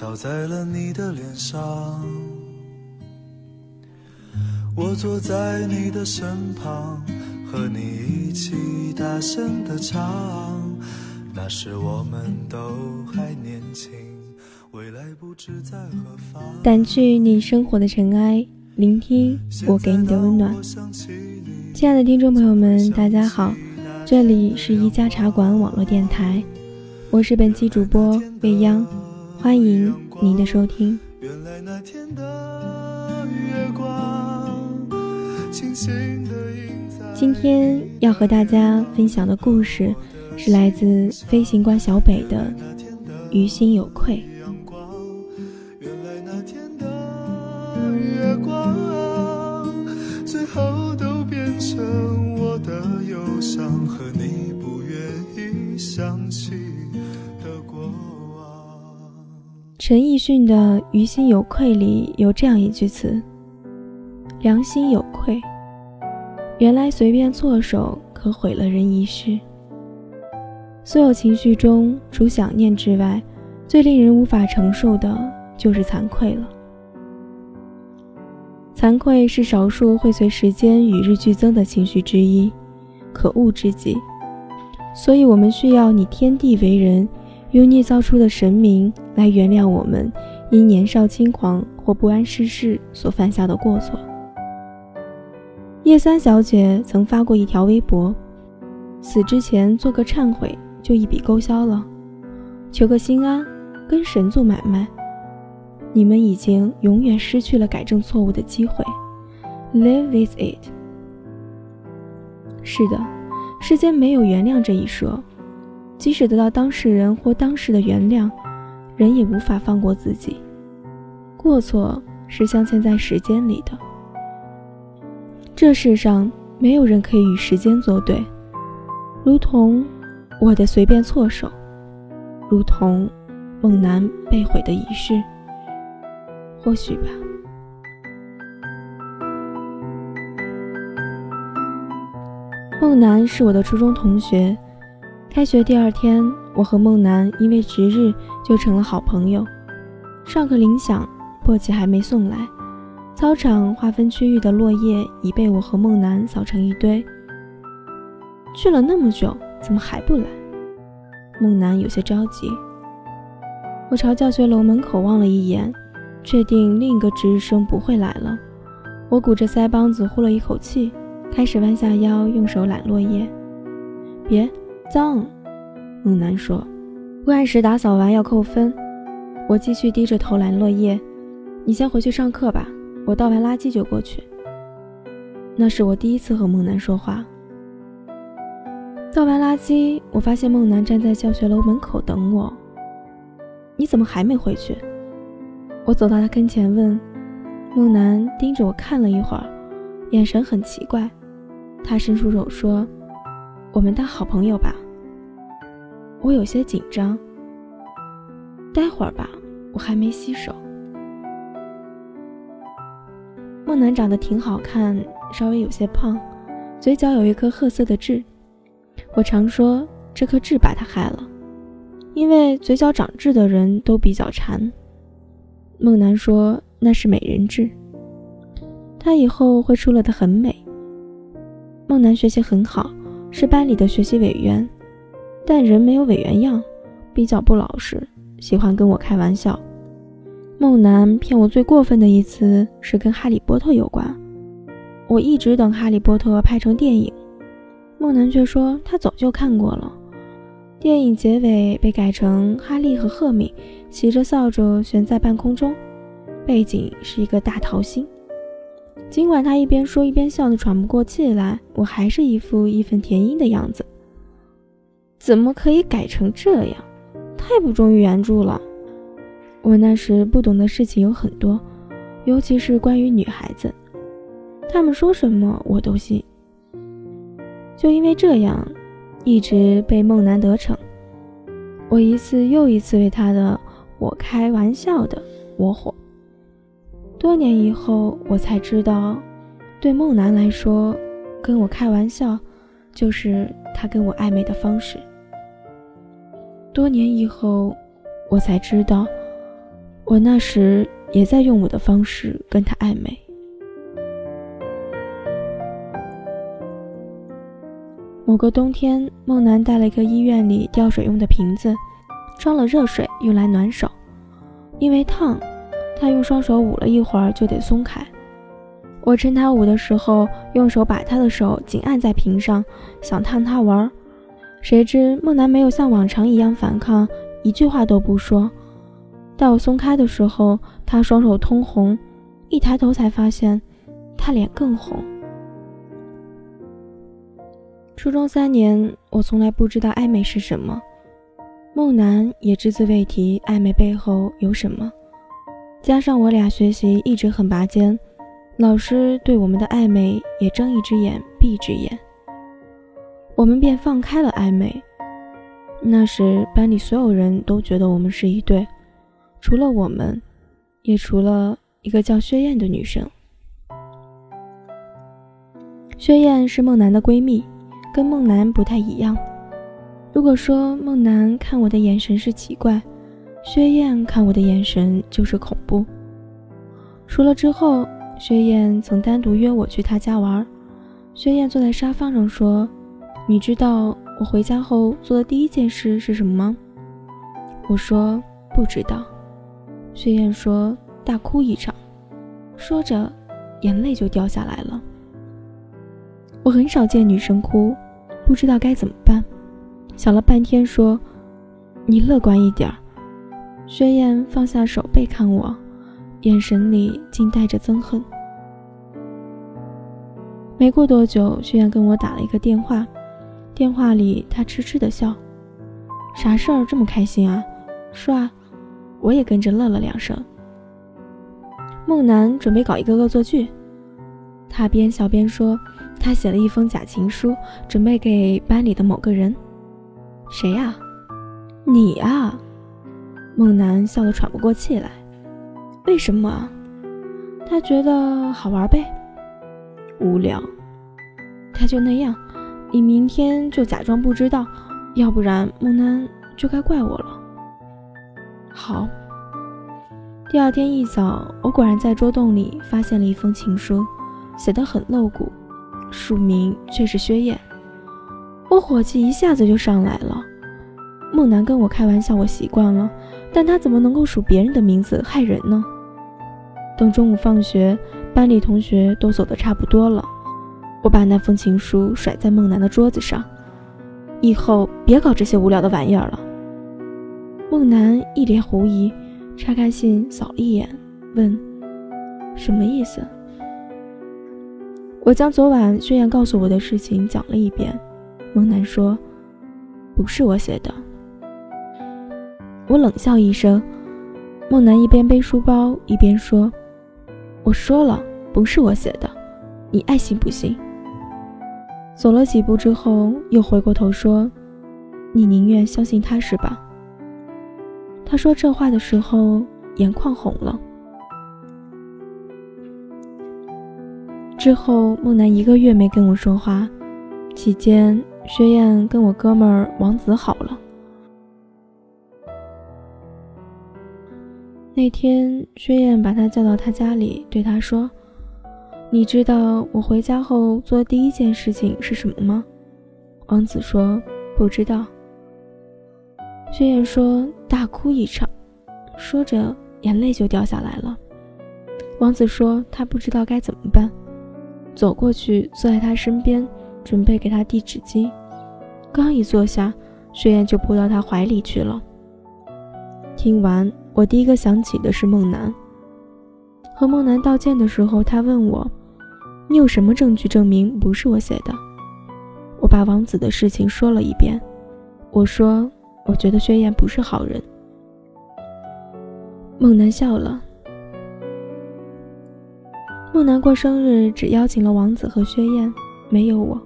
照在了你的脸上，我坐在你的身旁，和你一起大声的唱。那时我们都还年轻，未来不知在何方。掸去你生活的尘埃，聆听我给你的温暖。亲爱的听众朋友们，大家好，这里是一家茶馆网络电台，我是本期主播未央，欢迎您的收听。原来那天的月光，清醒的映在今天要和大家分享的故事。是来自飞行官小北的《于心有愧》。原来那天的月光，最后都变成我的忧伤和陈奕迅的《于心有愧》里有这样一句词：“良心有愧，原来随便错手可毁了人一世。”所有情绪中，除想念之外，最令人无法承受的就是惭愧了。惭愧是少数会随时间与日俱增的情绪之一，可恶之极。所以，我们需要你天地为人，用捏造出的神明来原谅我们因年少轻狂或不谙世事所犯下的过错。叶三小姐曾发过一条微博：死之前做个忏悔。就一笔勾销了，求个心安，跟神做买卖。你们已经永远失去了改正错误的机会。Live with it。是的，世间没有原谅这一说。即使得到当事人或当事的原谅，人也无法放过自己。过错是镶嵌在时间里的。这世上没有人可以与时间作对，如同。我的随便错手，如同梦楠被毁的仪式，或许吧。梦楠是我的初中同学，开学第二天，我和梦楠因为值日就成了好朋友。上课铃响，簸箕还没送来，操场划分区域的落叶已被我和梦楠扫成一堆。去了那么久。怎么还不来？梦楠有些着急。我朝教学楼门口望了一眼，确定另一个值日生不会来了。我鼓着腮帮子呼了一口气，开始弯下腰用手揽落叶。别脏，孟楠说，不按时打扫完要扣分。我继续低着头揽落叶。你先回去上课吧，我倒完垃圾就过去。那是我第一次和梦楠说话。倒完垃圾，我发现梦楠站在教学楼门口等我。你怎么还没回去？我走到他跟前问。梦楠盯着我看了一会儿，眼神很奇怪。他伸出手说：“我们当好朋友吧。”我有些紧张。待会儿吧，我还没洗手。梦楠长得挺好看，稍微有些胖，嘴角有一颗褐色的痣。我常说这颗痣把他害了，因为嘴角长痣的人都比较馋。梦楠说那是美人痣，他以后会出落得很美。梦楠学习很好，是班里的学习委员，但人没有委员样，比较不老实，喜欢跟我开玩笑。梦楠骗我最过分的一次是跟哈利波特有关，我一直等哈利波特拍成电影。梦楠却说他早就看过了。电影结尾被改成哈利和赫敏骑着扫帚悬在半空中，背景是一个大桃心。尽管他一边说一边笑得喘不过气来，我还是一副义愤填膺的样子。怎么可以改成这样？太不忠于原著了。我那时不懂的事情有很多，尤其是关于女孩子，他们说什么我都信。就因为这样，一直被梦楠得逞。我一次又一次为他的“我开玩笑的”我火。多年以后，我才知道，对梦楠来说，跟我开玩笑，就是他跟我暧昧的方式。多年以后，我才知道，我那时也在用我的方式跟他暧昧。某个冬天，梦楠带了一个医院里吊水用的瓶子，装了热水用来暖手。因为烫，他用双手捂了一会儿就得松开。我趁他捂的时候，用手把他的手紧按在瓶上，想探他玩儿。谁知梦楠没有像往常一样反抗，一句话都不说。待我松开的时候，他双手通红，一抬头才发现，他脸更红。初中三年，我从来不知道暧昧是什么，梦楠也只字未提暧昧背后有什么。加上我俩学习一直很拔尖，老师对我们的暧昧也睁一只眼闭一只眼。我们便放开了暧昧。那时班里所有人都觉得我们是一对，除了我们，也除了一个叫薛燕的女生。薛燕是孟楠的闺蜜，跟孟楠不太一样。如果说孟楠看我的眼神是奇怪，薛燕看我的眼神就是恐怖。熟了之后，薛燕曾单独约我去她家玩。薛燕坐在沙发上说。你知道我回家后做的第一件事是什么吗？我说不知道。薛燕说大哭一场，说着眼泪就掉下来了。我很少见女生哭，不知道该怎么办，想了半天说：“你乐观一点儿。”薛燕放下手背看我，眼神里竟带着憎恨。没过多久，薛燕跟我打了一个电话。电话里，他痴痴的笑，啥事儿这么开心啊？说啊，我也跟着乐了两声。梦楠准备搞一个恶作剧，他边笑边说，他写了一封假情书，准备给班里的某个人。谁呀？你啊？孟楠笑得喘不过气来。为什么？他觉得好玩呗。无聊。他就那样。你明天就假装不知道，要不然孟楠就该怪我了。好。第二天一早，我果然在桌洞里发现了一封情书，写得很露骨，署名却是薛燕。我火气一下子就上来了。孟楠跟我开玩笑，我习惯了，但他怎么能够署别人的名字害人呢？等中午放学，班里同学都走得差不多了。我把那封情书甩在孟楠的桌子上，以后别搞这些无聊的玩意儿了。孟楠一脸狐疑，拆开信扫了一眼，问：“什么意思？”我将昨晚薛燕告诉我的事情讲了一遍。孟楠说：“不是我写的。”我冷笑一声。孟楠一边背书包一边说：“我说了，不是我写的，你爱信不信。”走了几步之后，又回过头说：“你宁愿相信他是吧？”他说这话的时候，眼眶红了。之后，梦楠一个月没跟我说话，期间，薛燕跟我哥们儿王子好了。那天，薛燕把他叫到他家里，对他说。你知道我回家后做第一件事情是什么吗？王子说不知道。薛燕说大哭一场，说着眼泪就掉下来了。王子说他不知道该怎么办，走过去坐在他身边，准备给他递纸巾。刚一坐下，薛燕就扑到他怀里去了。听完，我第一个想起的是梦楠。和梦楠道歉的时候，他问我。你有什么证据证明不是我写的？我把王子的事情说了一遍。我说，我觉得薛燕不是好人。孟楠笑了。孟楠过生日只邀请了王子和薛燕，没有我，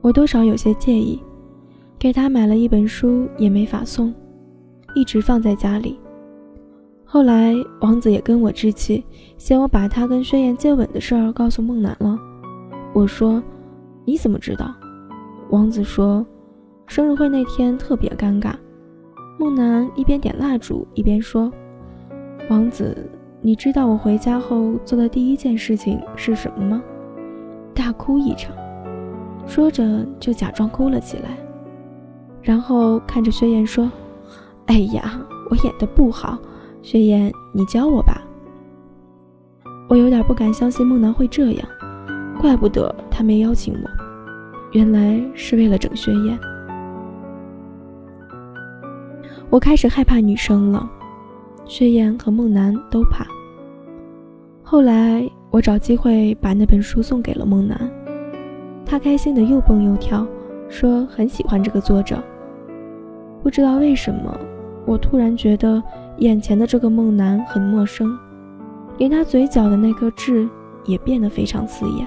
我多少有些介意。给他买了一本书也没法送，一直放在家里。后来，王子也跟我置气，嫌我把他跟薛燕接吻的事儿告诉孟楠了。我说：“你怎么知道？”王子说：“生日会那天特别尴尬，梦楠一边点蜡烛一边说：“王子，你知道我回家后做的第一件事情是什么吗？大哭一场。”说着就假装哭了起来，然后看着薛燕说：“哎呀，我演的不好，雪燕，你教我吧。”我有点不敢相信梦楠会这样，怪不得他没邀请我，原来是为了整雪燕。我开始害怕女生了，雪燕和梦楠都怕。后来我找机会把那本书送给了梦楠，他开心的又蹦又跳，说很喜欢这个作者。不知道为什么，我突然觉得眼前的这个梦男很陌生。连他嘴角的那颗痣也变得非常刺眼。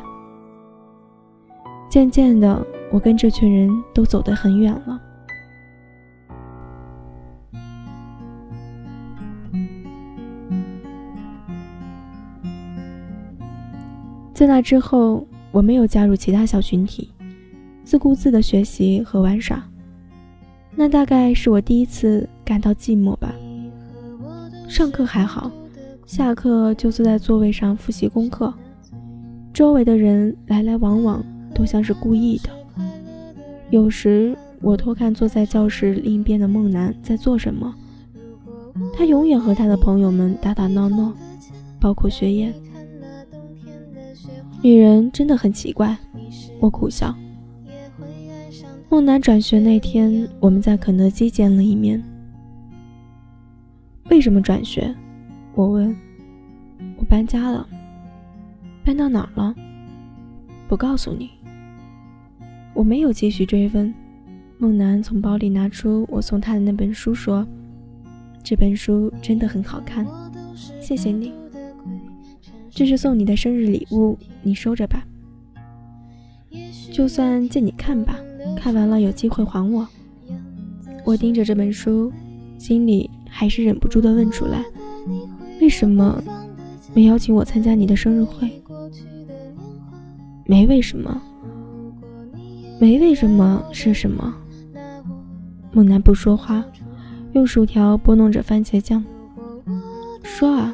渐渐的，我跟这群人都走得很远了。在那之后，我没有加入其他小群体，自顾自的学习和玩耍。那大概是我第一次感到寂寞吧。上课还好。下课就坐在座位上复习功课，周围的人来来往往，都像是故意的。有时我偷看坐在教室另一边的梦楠在做什么，他永远和他的朋友们打打闹闹，包括学燕。女人真的很奇怪，我苦笑。梦楠转学那天，我们在肯德基见了一面。为什么转学？我问：“我搬家了，搬到哪儿了？不告诉你。”我没有继续追问。梦楠从包里拿出我送他的那本书，说：“这本书真的很好看，谢谢你。这是送你的生日礼物，你收着吧。就算借你看吧，看完了有机会还我。”我盯着这本书，心里还是忍不住的问出来。为什么没邀请我参加你的生日会？没为什么，没为什么是什么？梦楠不说话，用薯条拨弄着番茄酱。说啊，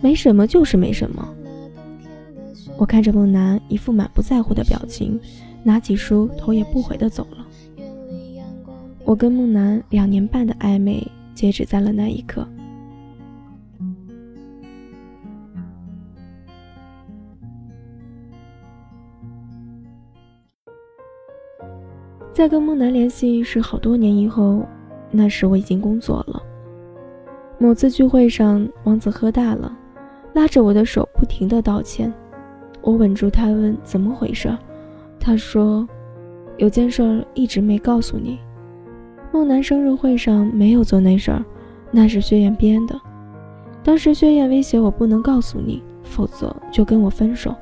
没什么就是没什么。我看着梦楠一副满不在乎的表情，拿起书头也不回的走了。我跟梦楠两年半的暧昧截止在了那一刻。在跟梦楠联系是好多年以后，那时我已经工作了。某次聚会上，王子喝大了，拉着我的手不停的道歉。我稳住他，问怎么回事。他说：“有件事一直没告诉你。梦楠生日会上没有做那事儿，那是薛燕编的。当时薛燕威胁我不能告诉你，否则就跟我分手。”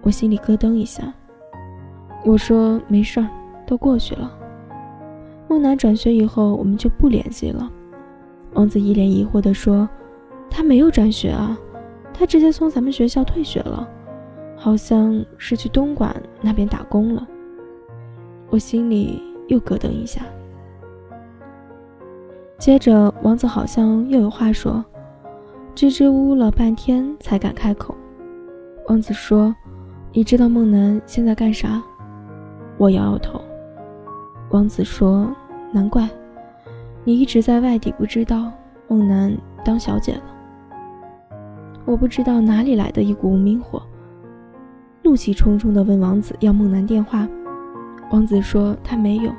我心里咯噔一下。我说：“没事儿。”都过去了。梦楠转学以后，我们就不联系了。王子一脸疑惑地说：“他没有转学啊，他直接从咱们学校退学了，好像是去东莞那边打工了。”我心里又咯噔一下。接着，王子好像又有话说，支支吾吾了半天才敢开口。王子说：“你知道梦楠现在干啥？”我摇摇头。王子说：“难怪，你一直在外地，不知道梦楠当小姐了。”我不知道哪里来的一股无名火，怒气冲冲地问王子要梦楠电话。王子说他没有。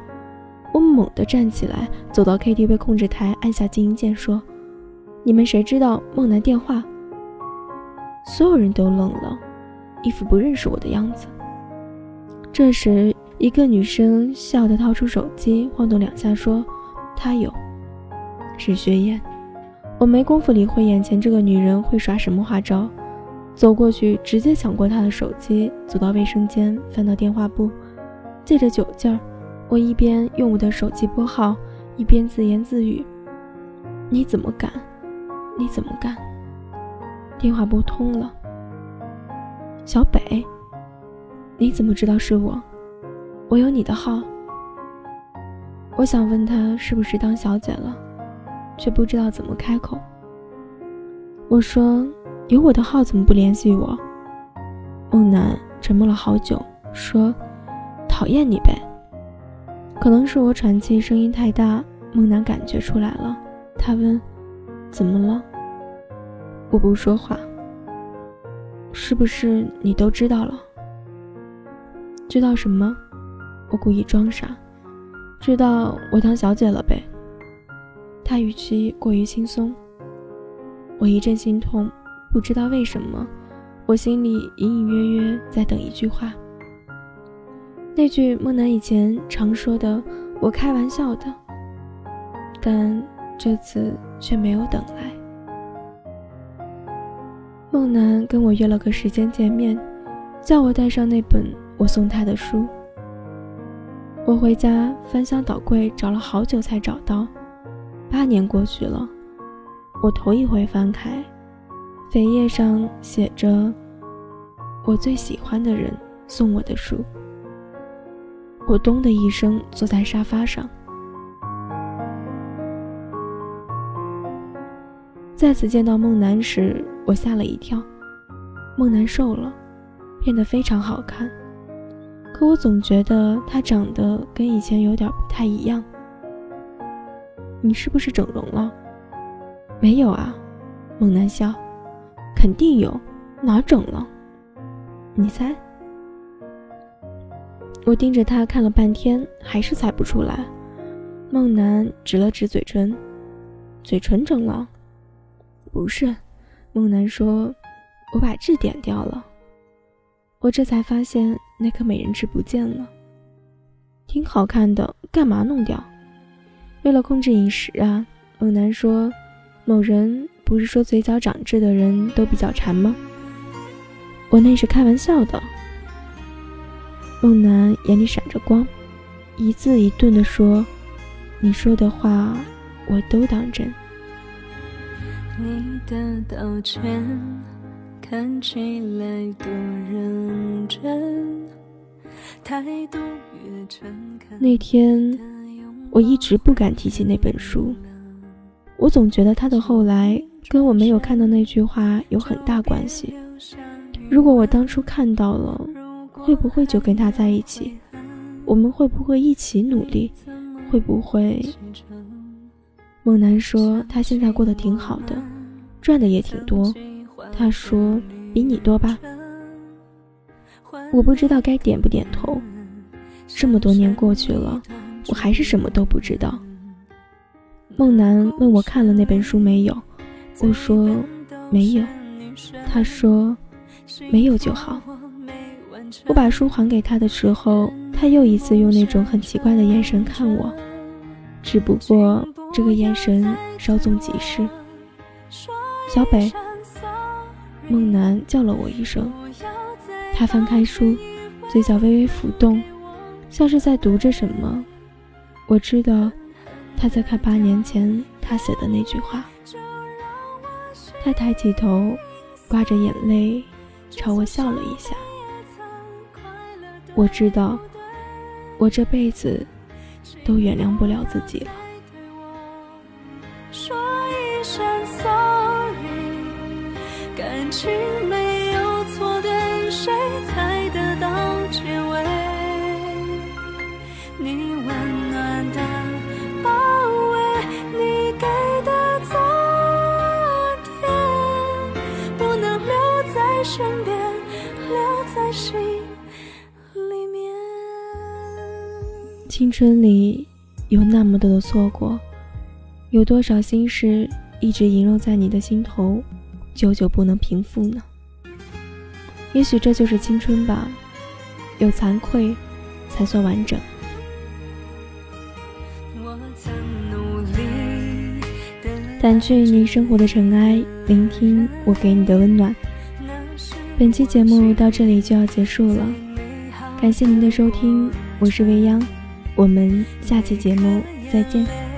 我猛地站起来，走到 KTV 控制台，按下静音键，说：“你们谁知道梦楠电话？”所有人都愣了，一副不认识我的样子。这时。一个女生笑得掏出手机，晃动两下，说：“她有，是薛燕。”我没工夫理会眼前这个女人会耍什么花招，走过去直接抢过她的手机，走到卫生间，翻到电话簿，借着酒劲儿，我一边用我的手机拨号，一边自言自语：“你怎么敢？你怎么敢？”电话拨通了，小北，你怎么知道是我？我有你的号。我想问他是不是当小姐了，却不知道怎么开口。我说：“有我的号怎么不联系我？”梦楠沉默了好久，说：“讨厌你呗。”可能是我喘气声音太大，梦楠感觉出来了。他问：“怎么了？”我不说话。是不是你都知道了？知道什么？我故意装傻。知道我当小姐了呗。他语气过于轻松。我一阵心痛，不知道为什么，我心里隐隐约约在等一句话。那句梦楠以前常说的“我开玩笑的”，但这次却没有等来。梦楠跟我约了个时间见面，叫我带上那本我送他的书。我回家翻箱倒柜找了好久才找到，八年过去了。我头一回翻开，扉页上写着“我最喜欢的人送我的书”。我咚的一声坐在沙发上。再次见到梦楠时，我吓了一跳。梦楠瘦了，变得非常好看，可我总觉得她长得跟以前有点不太一样。你是不是整容了？没有啊，猛男笑，肯定有，哪整了？你猜？我盯着他看了半天，还是猜不出来。梦楠指了指嘴唇，嘴唇整了？不是，梦楠说，我把痣点掉了。我这才发现那颗美人痣不见了，挺好看的，干嘛弄掉？为了控制饮食啊，孟楠说。某人不是说嘴角长痣的人都比较馋吗？我那是开玩笑的。梦楠眼里闪着光，一字一顿地说：“你说的话我都当真。”那天我一直不敢提起那本书。我总觉得他的后来跟我没有看到那句话有很大关系。如果我当初看到了，会不会就跟他在一起？我们会不会一起努力？会不会？孟楠说他现在过得挺好的，赚的也挺多。他说比你多吧？我不知道该点不点头。这么多年过去了，我还是什么都不知道。梦楠问我看了那本书没有，我说没有。他说没有就好。我把书还给他的时候，他又一次用那种很奇怪的眼神看我，只不过这个眼神稍纵即逝。小北，孟楠叫了我一声。他翻开书，嘴角微微浮动，像是在读着什么。我知道。他在看八年前他写的那句话。他抬起头，挂着眼泪，朝我笑了一下。我知道，我这辈子都原谅不了自己了。说一声 sorry，感情没青春里有那么多的错过，有多少心事一直萦绕在你的心头，久久不能平复呢？也许这就是青春吧，有惭愧才算完整。掸去你生活的尘埃，聆听我给你的温暖。本期节目到这里就要结束了，感谢您的收听，我是未央，我们下期节目再见。